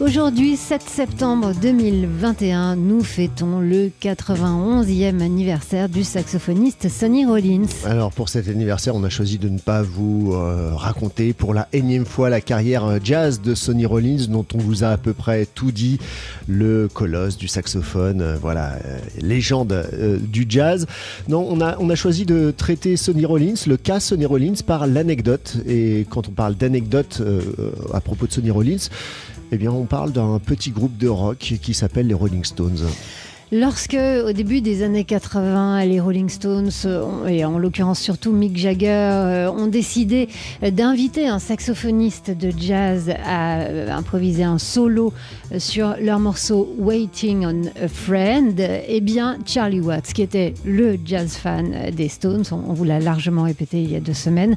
Aujourd'hui, 7 septembre 2021, nous fêtons le 91e anniversaire du saxophoniste Sonny Rollins. Alors pour cet anniversaire, on a choisi de ne pas vous euh, raconter pour la énième fois la carrière euh, jazz de Sonny Rollins dont on vous a à peu près tout dit, le colosse du saxophone, euh, voilà, légende du jazz. Non, on a, on a choisi de traiter Sonny Rollins, le cas Sonny Rollins par l'anecdote. Et quand on parle d'anecdote à propos de Sonny Rollins, eh bien, on parle d'un petit groupe de rock qui s'appelle les Rolling Stones. Lorsque, au début des années 80, les Rolling Stones, et en l'occurrence surtout Mick Jagger, euh, ont décidé d'inviter un saxophoniste de jazz à euh, improviser un solo sur leur morceau Waiting on a Friend, eh bien, Charlie Watts, qui était le jazz fan des Stones, on vous l'a largement répété il y a deux semaines,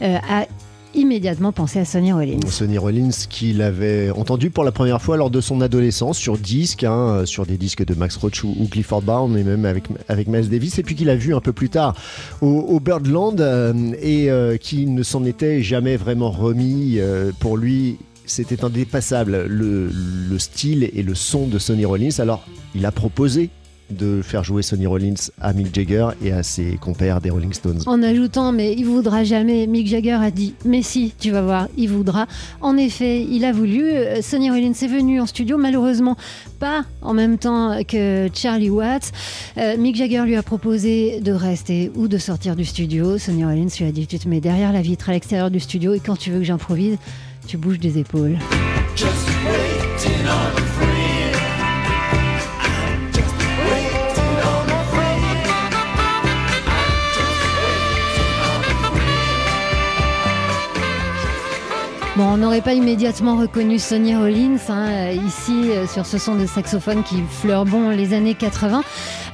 euh, a immédiatement pensé à Sonny Rollins. Sonny Rollins qu'il avait entendu pour la première fois lors de son adolescence sur disque, hein, sur des disques de Max Roach ou, Clifford Brown et même avec, avec Miles Davis, et puis qu'il a vu un peu plus tard au, Birdland euh, et euh, qui ne s'en était jamais vraiment remis. Euh, pour lui, c'était indépassable le, le, style et le son de Sonny Rollins. Alors, il a proposé de faire jouer Sonny Rollins à Mick Jagger et à ses compères des Rolling Stones. En ajoutant, mais il voudra jamais, Mick Jagger a dit, mais si, tu vas voir, il voudra. En effet, il a voulu. Euh, Sonny Rollins est venu en studio, malheureusement pas en même temps que Charlie Watts. Euh, Mick Jagger lui a proposé de rester ou de sortir du studio. Sonny Rollins lui a dit, tu te mets derrière la vitre à l'extérieur du studio et quand tu veux que j'improvise, tu bouges des épaules. On n'aurait pas immédiatement reconnu Sonny Rollins hein, ici euh, sur ce son de saxophone qui fleure bon les années 80.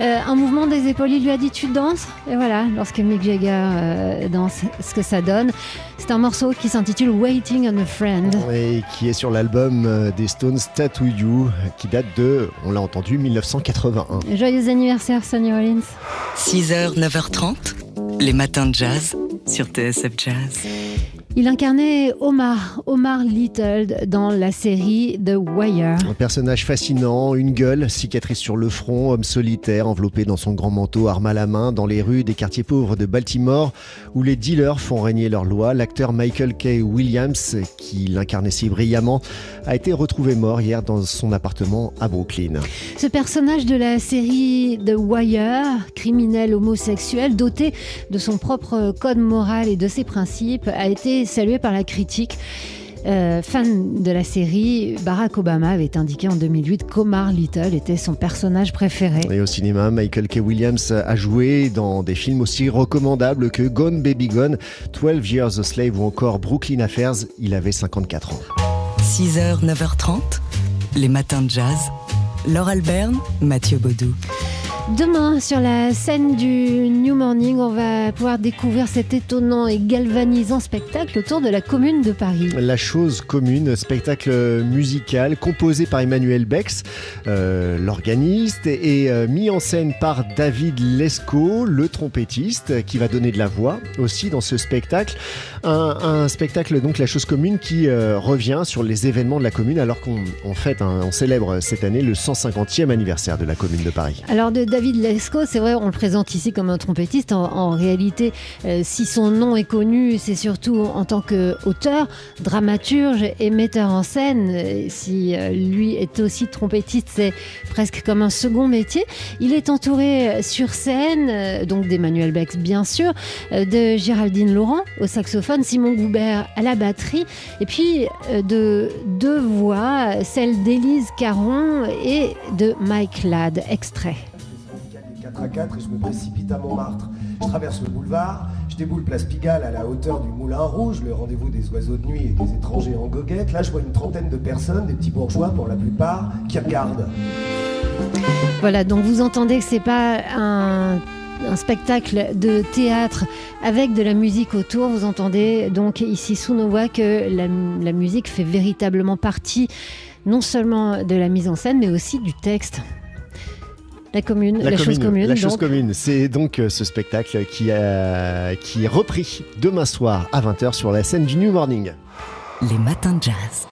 Euh, un mouvement des épaules, il lui a dit tu danses? Et voilà, lorsque Mick Jagger euh, danse, ce que ça donne. C'est un morceau qui s'intitule Waiting on a Friend. Et qui est sur l'album des Stones Tattoo You, qui date de, on l'a entendu, 1981. Joyeux anniversaire Sonny Rollins. 6h, 9h30, les matins de jazz sur TSF Jazz. Il incarnait Omar, Omar Little dans la série The Wire. Un personnage fascinant, une gueule, cicatrice sur le front, homme solitaire, enveloppé dans son grand manteau, arme à la main, dans les rues des quartiers pauvres de Baltimore, où les dealers font régner leur loi. L'acteur Michael K. Williams, qui l'incarnait si brillamment, a été retrouvé mort hier dans son appartement à Brooklyn. Ce personnage de la série The Wire, criminel homosexuel, doté de son propre code moral et de ses principes, a été salué par la critique. Euh, fan de la série, Barack Obama avait indiqué en 2008 qu'Omar Little était son personnage préféré. Et au cinéma, Michael K. Williams a joué dans des films aussi recommandables que Gone Baby Gone, 12 Years a Slave ou encore Brooklyn Affairs. Il avait 54 ans. 6h, 9h30, les matins de jazz. Laure Alberne, Mathieu Baudou. Demain, sur la scène du New Morning, on va pouvoir découvrir cet étonnant et galvanisant spectacle autour de la Commune de Paris. La chose commune, spectacle musical composé par Emmanuel Bex, euh, l'organiste, et euh, mis en scène par David Lescaut, le trompettiste, qui va donner de la voix aussi dans ce spectacle. Un, spectacle, donc la chose commune, qui euh, revient sur les événements de la commune, alors qu'on fête, on célèbre cette année le 150e anniversaire de la Commune de Paris. Alors de David Lescaut, c'est vrai, on le présente ici comme un trompettiste. En, réalité, euh, si son nom est connu, c'est surtout en tant qu'auteur, dramaturge et metteur en scène. Si euh, lui est aussi trompettiste, c'est presque comme un second métier. Il est entouré euh, sur scène, donc d'Emmanuel Bex bien sûr, de Géraldine Laurent au saxophone, Simon Goubert à la batterie, et puis de deux voix, celle d'Élise Caron et de Mike Ladd, extrait à 4 et je me précipite à Montmartre. Je traverse le boulevard, je déboule place Pigalle à la hauteur du Moulin Rouge, le rendez-vous des oiseaux de nuit et des étrangers en goguette. Là, je vois une trentaine de personnes, des petits bourgeois pour la plupart, qui regardent. Voilà, donc vous entendez que c'est pas un spectacle de théâtre avec de la musique autour. Vous entendez donc ici sous nos voix que la, la, musique fait véritablement partie non seulement de la mise en scène, mais aussi du texte. La commune, la, La, chose commune. La chose commune. C'est donc euh, ce spectacle qui, a- qui est repris demain soir à 20h sur la scène du New Morning. Les matins de jazz.